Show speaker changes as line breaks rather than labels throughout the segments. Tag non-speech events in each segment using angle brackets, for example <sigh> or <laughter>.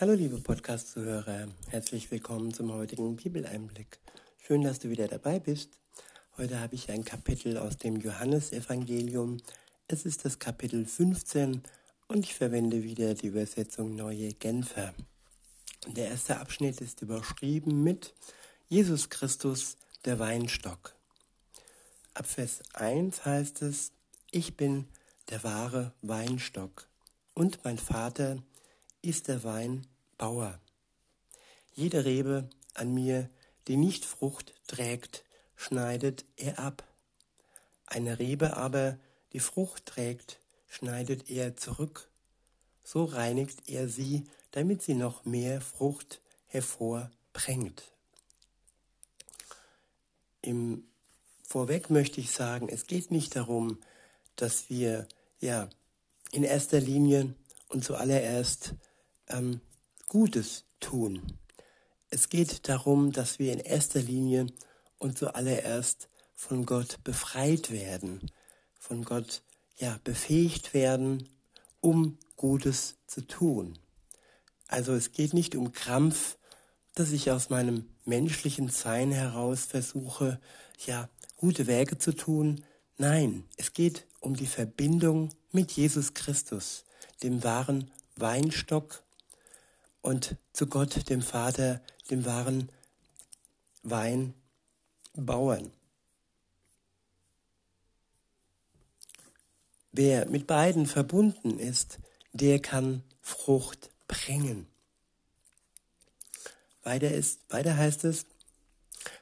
Hallo liebe Podcast-Zuhörer, herzlich willkommen zum heutigen Bibeleinblick. Schön, dass du wieder dabei bist. Heute habe ich ein Kapitel aus dem Johannesevangelium. Es ist das Kapitel 15 und ich verwende wieder die Übersetzung Neue Genfer. Der erste Abschnitt ist überschrieben mit Jesus Christus, der Weinstock. Ab Vers 1 heißt es, ich bin der wahre Weinstock und mein Vater ist der Weinbauer. Jede Rebe an mir, die nicht Frucht trägt, schneidet er ab. Eine Rebe aber, die Frucht trägt, schneidet er zurück. So reinigt er sie, damit sie noch mehr Frucht hervorbringt. Im Vorweg möchte ich sagen, es geht nicht darum, dass wir ja in erster Linie und zuallererst ähm, Gutes tun. Es geht darum, dass wir in erster Linie und zuallererst von Gott befreit werden, von Gott ja befähigt werden, um Gutes zu tun. Also es geht nicht um Krampf, dass ich aus meinem menschlichen Sein heraus versuche, ja, gute Werke zu tun. Nein, es geht um die Verbindung mit Jesus Christus, dem wahren Weinstock und zu Gott, dem Vater, dem wahren Weinbauern. Wer mit beiden verbunden ist, der kann Frucht bringen. Weiter, ist, weiter heißt es,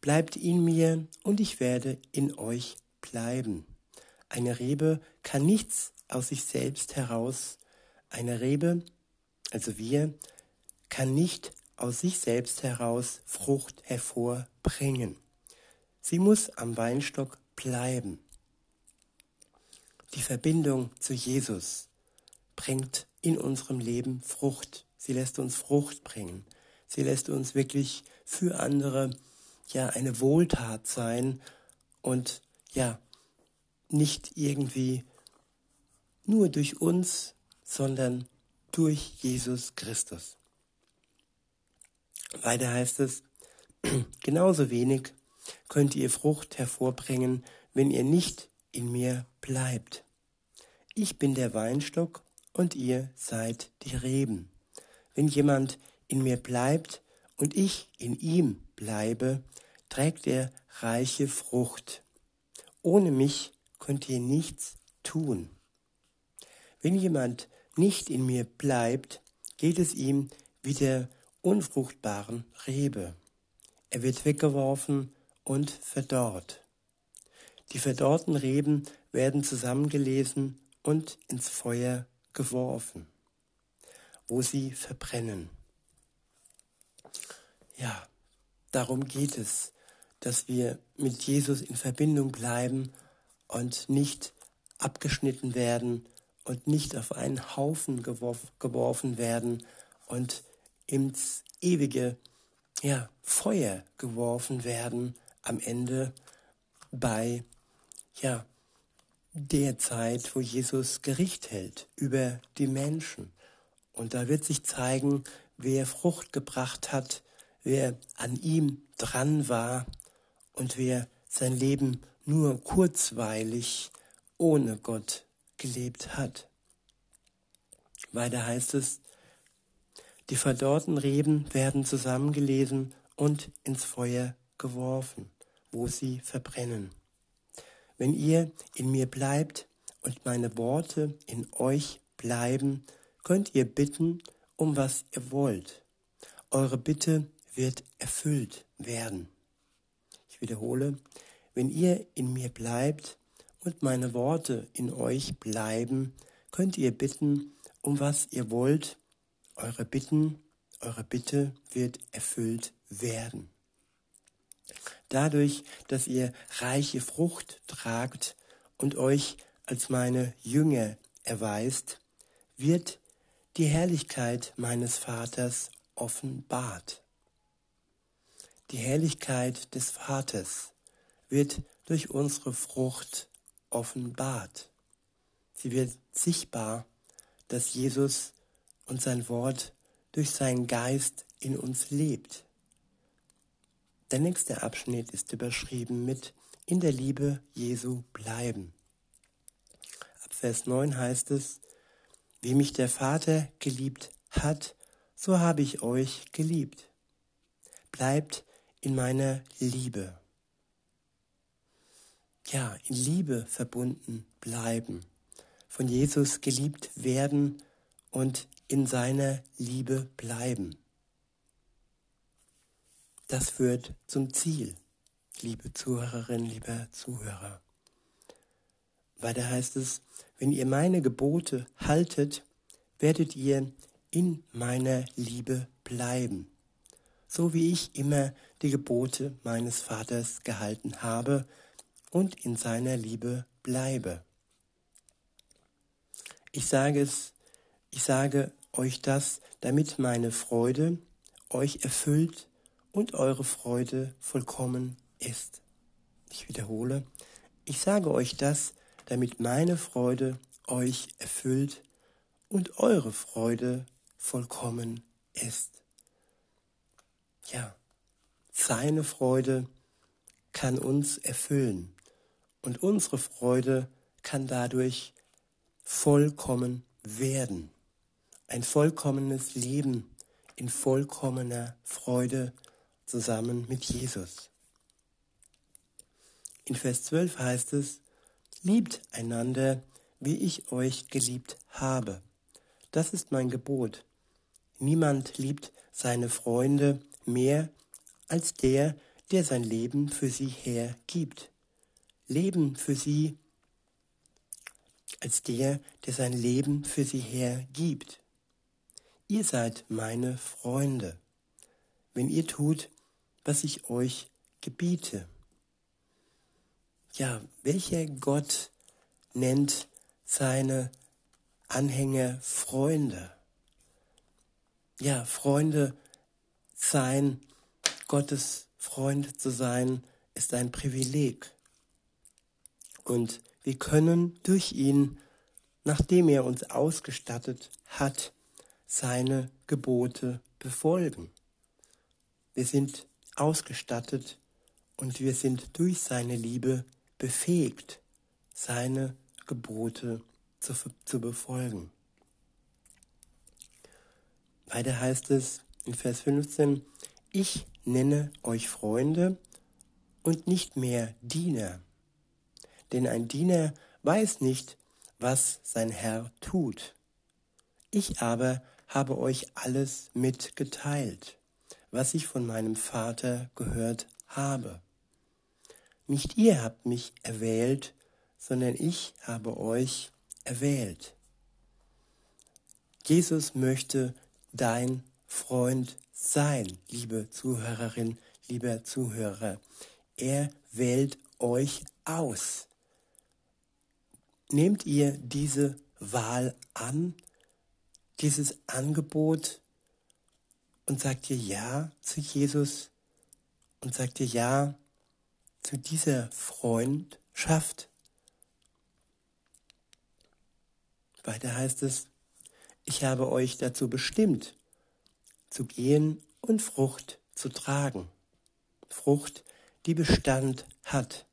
bleibt in mir und ich werde in euch bleiben. Eine Rebe kann nichts aus sich selbst heraus. Eine Rebe, also wir, kann nicht aus sich selbst heraus Frucht hervorbringen. Sie muss am Weinstock bleiben. Die Verbindung zu Jesus bringt in unserem Leben Frucht. Sie lässt uns Frucht bringen. Sie lässt uns wirklich für andere ja eine Wohltat sein und ja nicht irgendwie nur durch uns, sondern durch Jesus Christus. Weiter heißt es, <clears throat> genauso wenig könnt ihr Frucht hervorbringen, wenn ihr nicht in mir bleibt. Ich bin der Weinstock und ihr seid die Reben. Wenn jemand in mir bleibt und ich in ihm bleibe, trägt er reiche Frucht. Ohne mich könnt ihr nichts tun. Wenn jemand nicht in mir bleibt, geht es ihm wie der unfruchtbaren Rebe. Er wird weggeworfen und verdorrt. Die verdorrten Reben werden zusammengelesen und ins Feuer geworfen, wo sie verbrennen. Ja, darum geht es, dass wir mit Jesus in Verbindung bleiben und nicht abgeschnitten werden und nicht auf einen Haufen geworfen werden und ins ewige ja, Feuer geworfen werden am Ende bei ja, der Zeit, wo Jesus Gericht hält über die Menschen. Und da wird sich zeigen, wer Frucht gebracht hat, wer an ihm dran war und wer sein Leben nur kurzweilig ohne Gott gelebt hat. Weiter heißt es, die verdorrten Reben werden zusammengelesen und ins Feuer geworfen, wo sie verbrennen. Wenn ihr in mir bleibt und meine Worte in euch bleiben, könnt ihr bitten, um was ihr wollt. Eure Bitte wird erfüllt werden. Ich wiederhole, wenn ihr in mir bleibt und meine Worte in euch bleiben, könnt ihr bitten, um was ihr wollt, eure Bitten, eure Bitte wird erfüllt werden. Dadurch, dass ihr reiche Frucht tragt und euch als meine Jünger erweist, wird die Herrlichkeit meines Vaters offenbart. Die Herrlichkeit des Vaters wird durch unsere Frucht offenbart. Sie wird sichtbar, dass Jesus und sein Wort durch seinen Geist in uns lebt. Der nächste Abschnitt ist überschrieben mit In der Liebe Jesu bleiben. Ab Vers 9 heißt es, Wie mich der Vater geliebt hat, so habe ich euch geliebt. Bleibt in meiner Liebe. Ja, in Liebe verbunden bleiben, von Jesus geliebt werden und in seiner Liebe bleiben. Das führt zum Ziel, liebe Zuhörerinnen, lieber Zuhörer. Weiter heißt es, wenn ihr meine Gebote haltet, werdet ihr in meiner Liebe bleiben, so wie ich immer die Gebote meines Vaters gehalten habe und in seiner Liebe bleibe. Ich sage es, ich sage euch das, damit meine Freude euch erfüllt und eure Freude vollkommen ist. Ich wiederhole, ich sage euch das, damit meine Freude euch erfüllt und eure Freude vollkommen ist. Ja, seine Freude kann uns erfüllen und unsere Freude kann dadurch vollkommen werden. Ein vollkommenes Leben in vollkommener Freude zusammen mit Jesus. In Vers 12 heißt es, liebt einander, wie ich euch geliebt habe. Das ist mein Gebot. Niemand liebt seine Freunde mehr als der, der sein Leben für sie hergibt. Leben für sie als der, der sein Leben für sie hergibt. Ihr seid meine Freunde, wenn ihr tut, was ich euch gebiete. Ja, welcher Gott nennt seine Anhänger Freunde? Ja, Freunde sein, Gottes Freund zu sein, ist ein Privileg. Und wir können durch ihn, nachdem er uns ausgestattet hat, seine Gebote befolgen. Wir sind ausgestattet und wir sind durch seine Liebe befähigt, seine Gebote zu, zu befolgen. Weiter heißt es in Vers 15, ich nenne euch Freunde und nicht mehr Diener. Denn ein Diener weiß nicht, was sein Herr tut. Ich aber habe euch alles mitgeteilt was ich von meinem Vater gehört habe. Nicht ihr habt mich erwählt, sondern ich habe euch erwählt. Jesus möchte dein Freund sein, liebe Zuhörerin, lieber Zuhörer. Er wählt euch aus. Nehmt ihr diese Wahl an, dieses Angebot und sagt dir Ja zu Jesus und sagt dir Ja zu dieser Freundschaft. Weiter heißt es, ich habe euch dazu bestimmt, zu gehen und Frucht zu tragen. Frucht, die Bestand hat.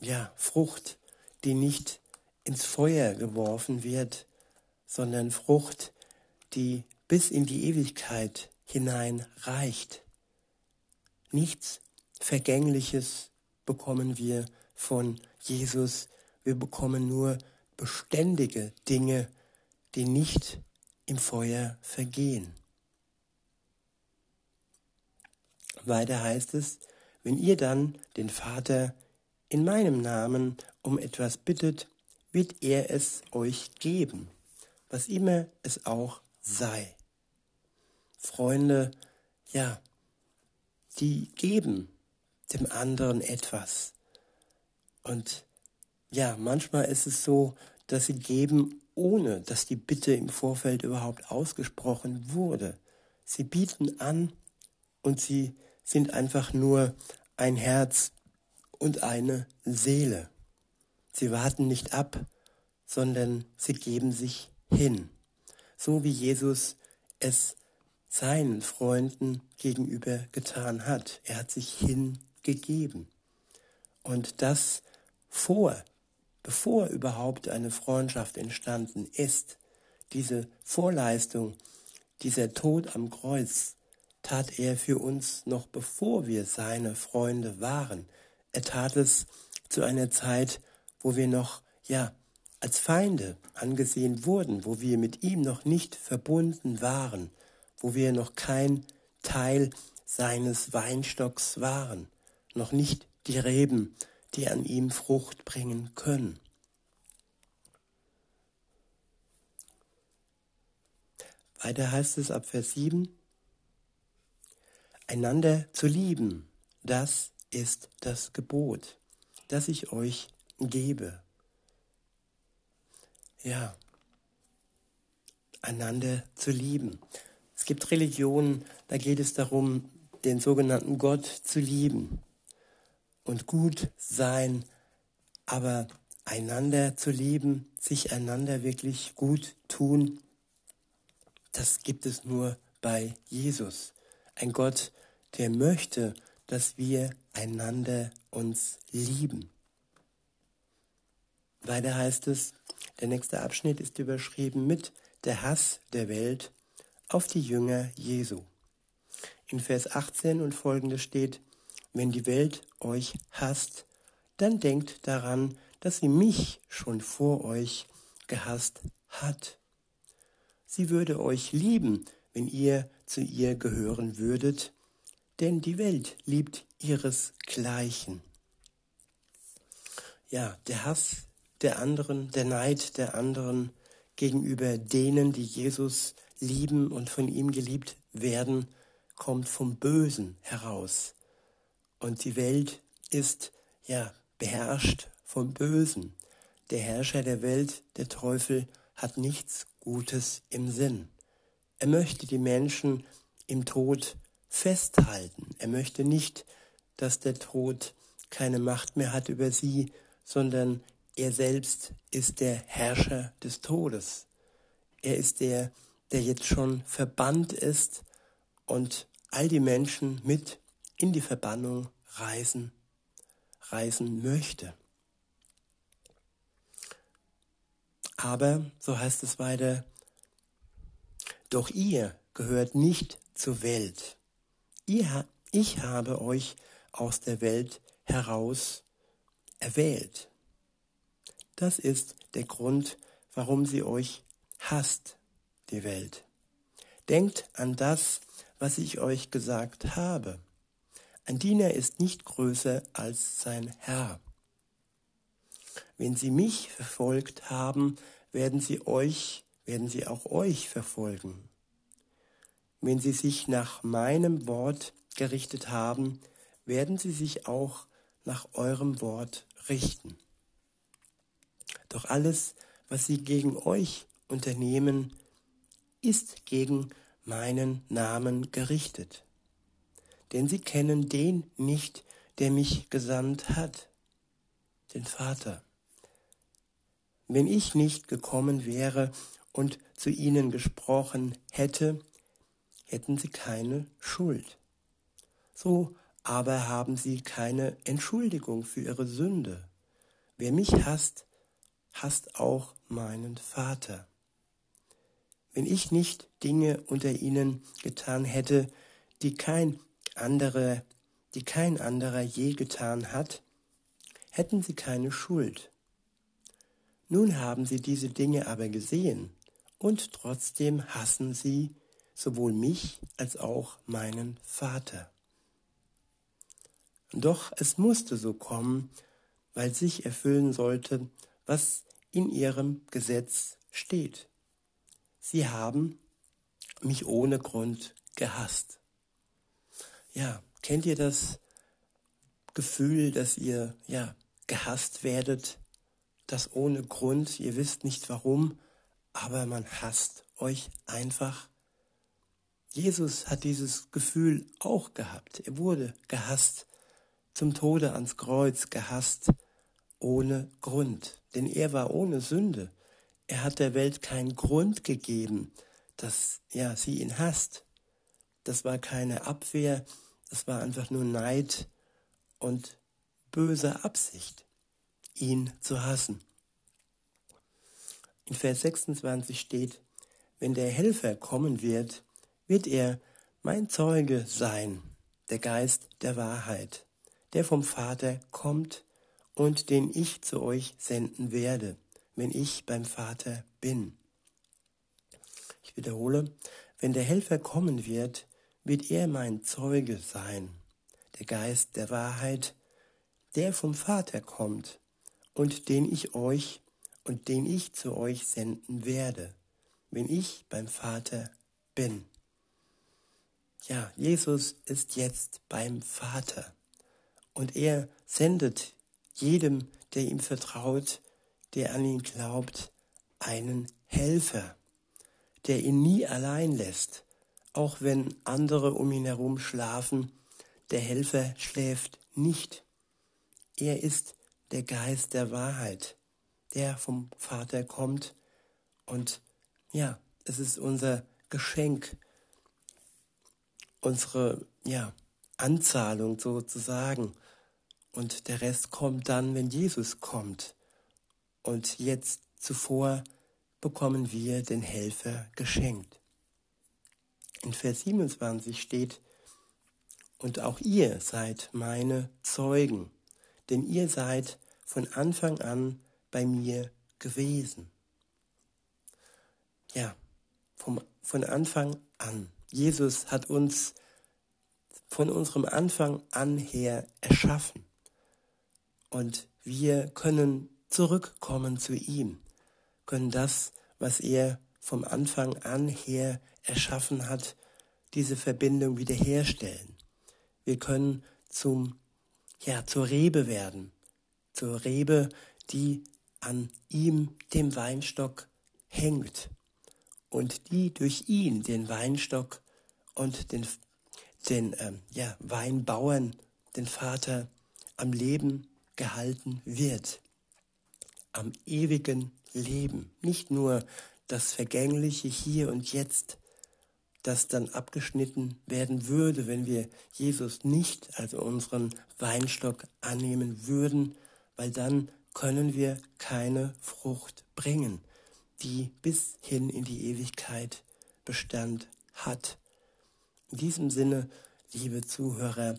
Ja, Frucht, die nicht ins Feuer geworfen wird, sondern Frucht, die bis in die Ewigkeit hinein reicht. Nichts Vergängliches bekommen wir von Jesus. Wir bekommen nur beständige Dinge, die nicht im Feuer vergehen. Weiter heißt es, wenn ihr dann den Vater in meinem Namen um etwas bittet, wird er es euch geben, was immer es auch sei. Freunde, ja, die geben dem anderen etwas. Und ja, manchmal ist es so, dass sie geben, ohne dass die Bitte im Vorfeld überhaupt ausgesprochen wurde. Sie bieten an und sie sind einfach nur ein Herz und eine Seele. Sie warten nicht ab, sondern sie geben sich hin. so wie Jesus es seinen Freunden gegenüber getan hat. Er hat sich hingegeben. Und das vor, bevor überhaupt eine Freundschaft entstanden ist, diese Vorleistung, dieser Tod am Kreuz, tat er für uns noch bevor wir seine Freunde waren. Er tat es zu einer Zeit, wo wir noch, ja, als Feinde angesehen wurden, wo wir mit ihm noch nicht verbunden waren, wo wir noch kein Teil seines Weinstocks waren, noch nicht die Reben, die an ihm Frucht bringen können. Weiter heißt es ab Vers 7, einander zu lieben, das ist das Gebot, das ich euch gebe. Ja, einander zu lieben. Es gibt Religionen, da geht es darum, den sogenannten Gott zu lieben und gut sein, aber einander zu lieben, sich einander wirklich gut tun, das gibt es nur bei Jesus. Ein Gott, der möchte, dass wir einander uns lieben. Weiter heißt es, der nächste Abschnitt ist überschrieben mit der Hass der Welt auf die Jünger Jesu. In Vers 18 und folgende steht, wenn die Welt euch hasst, dann denkt daran, dass sie mich schon vor euch gehasst hat. Sie würde euch lieben, wenn ihr zu ihr gehören würdet, denn die Welt liebt ihresgleichen. Ja, der Hass der anderen, der Neid der anderen gegenüber denen, die Jesus lieben und von ihm geliebt werden, kommt vom Bösen heraus. Und die Welt ist ja beherrscht vom Bösen. Der Herrscher der Welt, der Teufel, hat nichts Gutes im Sinn. Er möchte die Menschen im Tod festhalten. Er möchte nicht, dass der Tod keine Macht mehr hat über sie, sondern er selbst ist der Herrscher des Todes. Er ist der, der jetzt schon verbannt ist und all die Menschen mit in die Verbannung reisen, reisen möchte. Aber, so heißt es weiter, doch ihr gehört nicht zur Welt. Ihr, ich habe euch aus der Welt heraus erwählt. Das ist der Grund, warum sie euch hasst, die Welt. Denkt an das, was ich euch gesagt habe. Ein Diener ist nicht größer als sein Herr. Wenn sie mich verfolgt haben, werden sie euch, werden sie auch euch verfolgen. Wenn sie sich nach meinem Wort gerichtet haben, werden sie sich auch nach eurem Wort richten. Doch alles, was sie gegen euch unternehmen, ist gegen meinen Namen gerichtet. Denn sie kennen den nicht, der mich gesandt hat, den Vater. Wenn ich nicht gekommen wäre und zu ihnen gesprochen hätte, hätten sie keine Schuld. So aber haben sie keine Entschuldigung für ihre Sünde. Wer mich hasst, hasst auch meinen Vater. Wenn ich nicht Dinge unter ihnen getan hätte, die kein anderer, die kein anderer je getan hat, hätten sie keine Schuld. Nun haben sie diese Dinge aber gesehen, und trotzdem hassen sie sowohl mich als auch meinen Vater. Doch es musste so kommen, weil sich erfüllen sollte, was in ihrem Gesetz steht. Sie haben mich ohne Grund gehasst. Ja, kennt ihr das Gefühl, dass ihr ja gehasst werdet, das ohne Grund, ihr wisst nicht warum, aber man hasst euch einfach? Jesus hat dieses Gefühl auch gehabt. Er wurde gehasst, zum Tode ans Kreuz gehasst, ohne Grund denn er war ohne Sünde. Er hat der Welt keinen Grund gegeben, dass ja, sie ihn hasst. Das war keine Abwehr, das war einfach nur Neid und böse Absicht, ihn zu hassen. In Vers 26 steht, wenn der Helfer kommen wird, wird er mein Zeuge sein, der Geist der Wahrheit, der vom Vater kommt und den ich zu euch senden werde, wenn ich beim Vater bin. Ich wiederhole, wenn der Helfer kommen wird, wird er mein Zeuge sein, der Geist der Wahrheit, der vom Vater kommt und den ich euch und den ich zu euch senden werde, wenn ich beim Vater bin. Ja, Jesus ist jetzt beim Vater und er sendet jedem, der ihm vertraut, der an ihn glaubt, einen Helfer, der ihn nie allein lässt, auch wenn andere um ihn herum schlafen, der Helfer schläft nicht. Er ist der Geist der Wahrheit, der vom Vater kommt und ja, es ist unser Geschenk, unsere ja, Anzahlung sozusagen und der Rest kommt dann, wenn Jesus kommt. Und jetzt zuvor bekommen wir den Helfer geschenkt. In Vers 27 steht, und auch ihr seid meine Zeugen, denn ihr seid von Anfang an bei mir gewesen. Ja, vom, von Anfang an. Jesus hat uns von unserem Anfang an her erschaffen. Und wir können zurückkommen zu ihm, können das, was er vom Anfang an her erschaffen hat, diese Verbindung wiederherstellen. Wir können zum, ja, zur Rebe werden, zur Rebe, die an ihm, dem Weinstock, hängt und die durch ihn, den Weinstock und den, den ähm, ja, Weinbauern, den Vater, am Leben gehalten wird. Am ewigen Leben. Nicht nur das Vergängliche hier und jetzt, das dann abgeschnitten werden würde, wenn wir Jesus nicht als unseren Weinstock annehmen würden, weil dann können wir keine Frucht bringen, die bis hin in die Ewigkeit Bestand hat. In diesem Sinne, liebe Zuhörer,